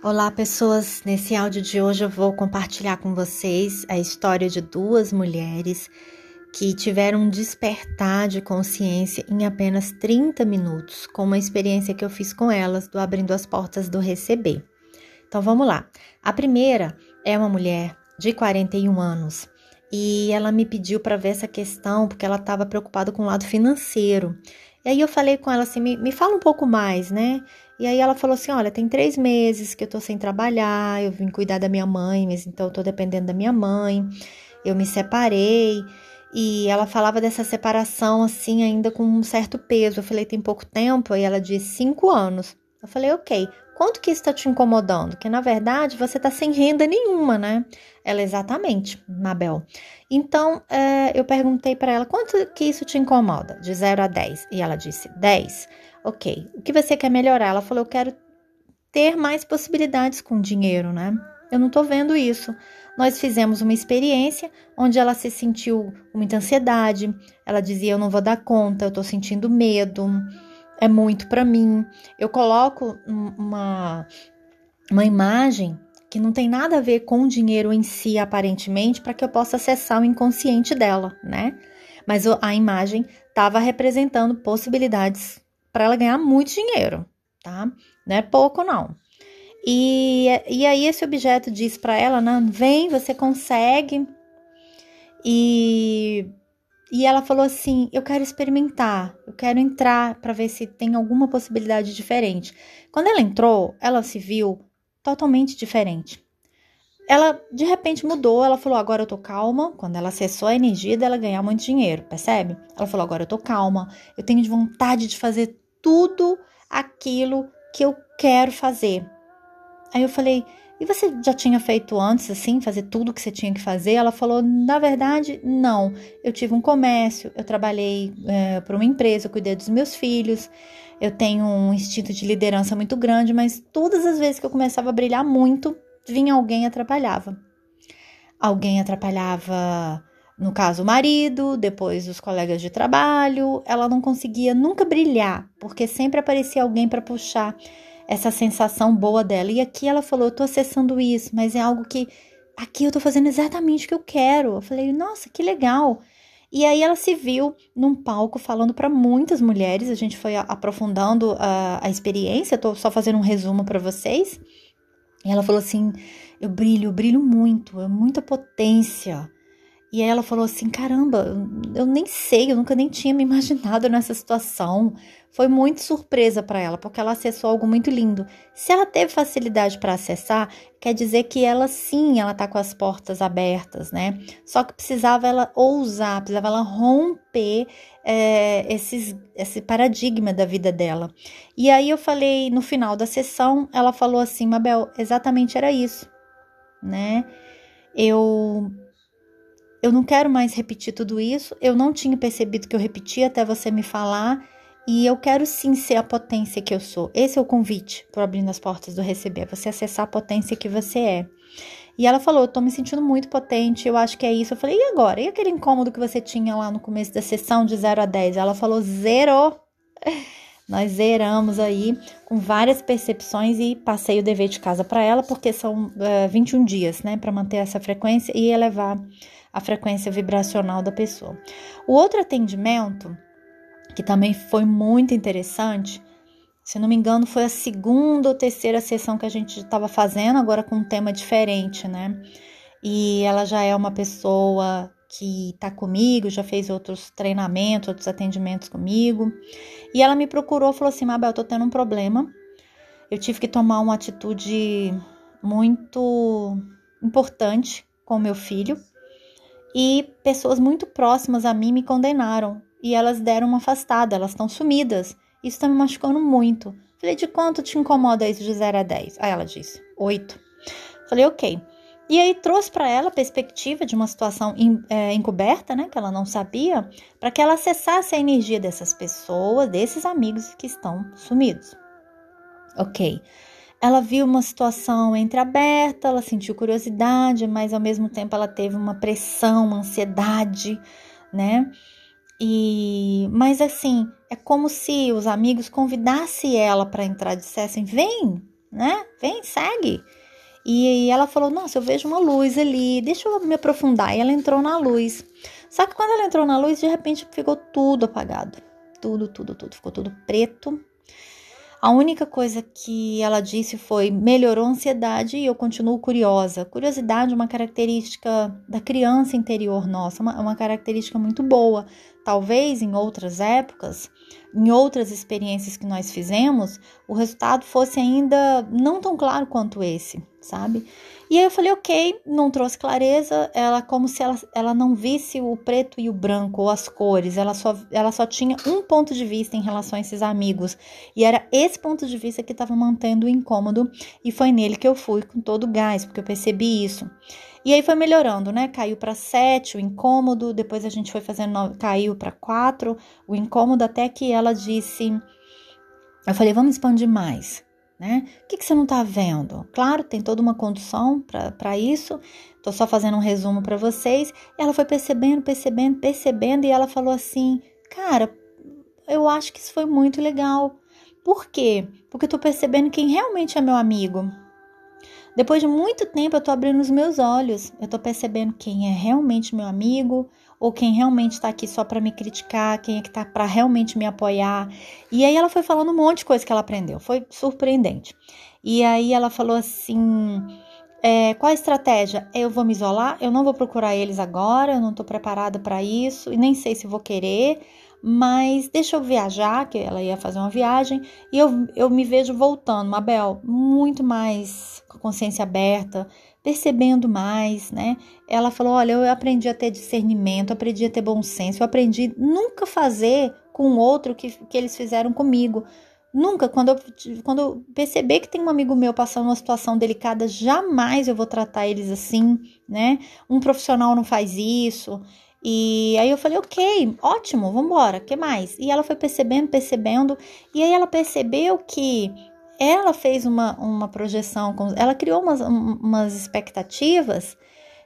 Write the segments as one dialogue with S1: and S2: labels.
S1: Olá, pessoas! Nesse áudio de hoje eu vou compartilhar com vocês a história de duas mulheres que tiveram um despertar de consciência em apenas 30 minutos, com uma experiência que eu fiz com elas do Abrindo as Portas do Receber. Então vamos lá. A primeira é uma mulher de 41 anos e ela me pediu para ver essa questão porque ela estava preocupada com o lado financeiro. E aí eu falei com ela assim: me, me fala um pouco mais, né? E aí ela falou assim: olha, tem três meses que eu tô sem trabalhar, eu vim cuidar da minha mãe, mas então eu tô dependendo da minha mãe, eu me separei. E ela falava dessa separação assim, ainda com um certo peso. Eu falei, tem pouco tempo? E ela disse, cinco anos. Eu falei, ok. Quanto que isso está te incomodando? Que na verdade você está sem renda nenhuma, né? Ela, exatamente, Mabel. Então é, eu perguntei para ela, quanto que isso te incomoda? De 0 a 10. E ela disse, 10. Ok, o que você quer melhorar? Ela falou: eu quero ter mais possibilidades com dinheiro, né? Eu não tô vendo isso. Nós fizemos uma experiência onde ela se sentiu com muita ansiedade. Ela dizia: Eu não vou dar conta, eu tô sentindo medo, é muito para mim. Eu coloco uma, uma imagem que não tem nada a ver com o dinheiro em si, aparentemente, para que eu possa acessar o inconsciente dela, né? Mas a imagem estava representando possibilidades para ela ganhar muito dinheiro, tá? Não é pouco, não. E, e aí esse objeto diz para ela, não, vem, você consegue. E, e ela falou assim, eu quero experimentar, eu quero entrar para ver se tem alguma possibilidade diferente. Quando ela entrou, ela se viu totalmente diferente. Ela de repente mudou, ela falou: agora eu tô calma. Quando ela acessou a energia dela ganhar muito dinheiro, percebe? Ela falou: agora eu tô calma, eu tenho vontade de fazer tudo aquilo que eu quero fazer. Aí eu falei: e você já tinha feito antes, assim, fazer tudo que você tinha que fazer? Ela falou: na verdade, não. Eu tive um comércio, eu trabalhei é, para uma empresa, eu cuidei dos meus filhos, eu tenho um instinto de liderança muito grande, mas todas as vezes que eu começava a brilhar muito, vinha alguém e atrapalhava. Alguém atrapalhava, no caso, o marido, depois os colegas de trabalho. Ela não conseguia nunca brilhar, porque sempre aparecia alguém para puxar essa sensação boa dela. E aqui ela falou: Eu tô acessando isso, mas é algo que aqui eu tô fazendo exatamente o que eu quero. Eu falei: Nossa, que legal. E aí ela se viu num palco falando para muitas mulheres. A gente foi aprofundando a, a experiência. Tô só fazendo um resumo para vocês. E ela falou assim: eu brilho, eu brilho muito, é muita potência. E aí ela falou assim: caramba, eu nem sei, eu nunca nem tinha me imaginado nessa situação. Foi muito surpresa para ela, porque ela acessou algo muito lindo. Se ela teve facilidade para acessar, quer dizer que ela sim, ela tá com as portas abertas, né? Só que precisava ela ousar, precisava ela romper é, esses, esse paradigma da vida dela. E aí eu falei, no final da sessão, ela falou assim, Mabel, exatamente era isso, né? Eu eu não quero mais repetir tudo isso. Eu não tinha percebido que eu repeti até você me falar. E eu quero sim ser a potência que eu sou. Esse é o convite para abrindo as portas do receber, você acessar a potência que você é. E ela falou: Eu tô me sentindo muito potente, eu acho que é isso. Eu falei: E agora? E aquele incômodo que você tinha lá no começo da sessão de 0 a 10? Ela falou: Zero. Nós zeramos aí com várias percepções e passei o dever de casa para ela, porque são uh, eh, 21 dias, né, para manter essa frequência e elevar a frequência vibracional da pessoa. O outro atendimento que também foi muito interessante. Se não me engano, foi a segunda ou terceira sessão que a gente estava fazendo, agora com um tema diferente, né? E ela já é uma pessoa que está comigo, já fez outros treinamentos, outros atendimentos comigo. E ela me procurou, falou assim: Mabel, eu tô tendo um problema. Eu tive que tomar uma atitude muito importante com meu filho. E pessoas muito próximas a mim me condenaram e elas deram uma afastada, elas estão sumidas. Isso tá me machucando muito. Falei, de quanto te incomoda isso de 0 a 10? Aí ela disse, 8. Falei, ok. E aí trouxe para ela a perspectiva de uma situação é, encoberta, né, que ela não sabia, para que ela acessasse a energia dessas pessoas, desses amigos que estão sumidos. Ok. Ela viu uma situação entreaberta, ela sentiu curiosidade, mas ao mesmo tempo ela teve uma pressão, uma ansiedade, né? E, mas assim, é como se os amigos convidassem ela para entrar, dissessem: "Vem, né? Vem, segue. E ela falou: Nossa, eu vejo uma luz ali, deixa eu me aprofundar. E ela entrou na luz. Só que quando ela entrou na luz, de repente ficou tudo apagado. Tudo, tudo, tudo. Ficou tudo preto. A única coisa que ela disse foi melhorou a ansiedade e eu continuo curiosa. Curiosidade é uma característica da criança interior nossa, uma, uma característica muito boa. Talvez em outras épocas, em outras experiências que nós fizemos, o resultado fosse ainda não tão claro quanto esse, sabe? E aí eu falei, ok, não trouxe clareza, ela como se ela, ela não visse o preto e o branco ou as cores, ela só, ela só tinha um ponto de vista em relação a esses amigos. E era esse ponto de vista que estava mantendo o incômodo, e foi nele que eu fui com todo o gás, porque eu percebi isso. E aí foi melhorando, né? Caiu para 7 o incômodo, depois a gente foi fazendo, caiu para 4 o incômodo, até que ela disse. Eu falei, vamos expandir mais né? O que, que você não está vendo? Claro, tem toda uma condução para isso. Estou só fazendo um resumo para vocês. Ela foi percebendo, percebendo, percebendo e ela falou assim: Cara, eu acho que isso foi muito legal. Por quê? Porque eu tô percebendo quem realmente é meu amigo. Depois de muito tempo, eu tô abrindo os meus olhos. Eu tô percebendo quem é realmente meu amigo, ou quem realmente está aqui só para me criticar, quem é que está para realmente me apoiar. E aí ela foi falando um monte de coisa que ela aprendeu, foi surpreendente. E aí ela falou assim: é, qual a estratégia? Eu vou me isolar, eu não vou procurar eles agora, eu não estou preparada para isso e nem sei se vou querer, mas deixa eu viajar, que ela ia fazer uma viagem, e eu, eu me vejo voltando, Mabel, muito mais com a consciência aberta, percebendo mais, né? Ela falou: Olha, eu aprendi a ter discernimento, aprendi a ter bom senso, eu aprendi nunca fazer com outro que, que eles fizeram comigo. Nunca, quando eu, quando eu perceber que tem um amigo meu passando uma situação delicada, jamais eu vou tratar eles assim, né? Um profissional não faz isso. E aí eu falei, ok, ótimo, vamos embora, que mais? E ela foi percebendo, percebendo, e aí ela percebeu que ela fez uma, uma projeção, ela criou umas, umas expectativas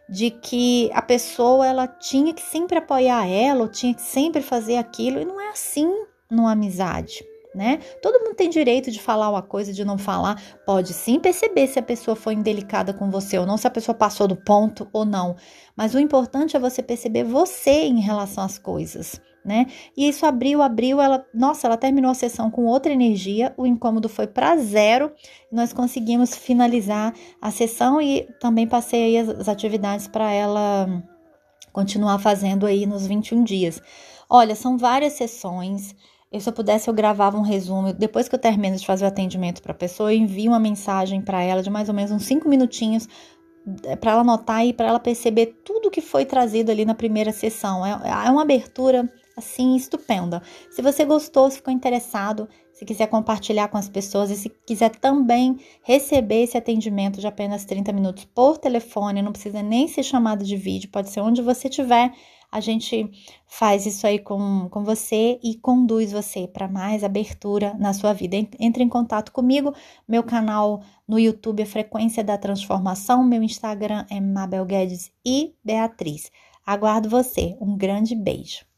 S1: de que a pessoa ela tinha que sempre apoiar ela, ou tinha que sempre fazer aquilo, e não é assim numa amizade. Né? Todo mundo tem direito de falar uma coisa, de não falar. Pode sim perceber se a pessoa foi indelicada com você ou não, se a pessoa passou do ponto ou não. Mas o importante é você perceber você em relação às coisas né? E isso abriu, abriu, ela, nossa, ela terminou a sessão com outra energia, o incômodo foi para zero, nós conseguimos finalizar a sessão e também passei as, atividades para ela continuar fazendo aí nos 21 dias. Olha, são várias sessões. Eu, se eu pudesse, eu gravava um resumo. Depois que eu termino de fazer o atendimento para a pessoa, eu envio uma mensagem para ela de mais ou menos uns 5 minutinhos é, para ela notar e para ela perceber tudo que foi trazido ali na primeira sessão. É, é uma abertura assim estupenda. Se você gostou, se ficou interessado, se quiser compartilhar com as pessoas e se quiser também receber esse atendimento de apenas 30 minutos por telefone, não precisa nem ser chamado de vídeo, pode ser onde você estiver. A gente faz isso aí com, com você e conduz você para mais abertura na sua vida. Entre em contato comigo, meu canal no YouTube é Frequência da Transformação, meu Instagram é Mabel Guedes e Beatriz. Aguardo você. Um grande beijo.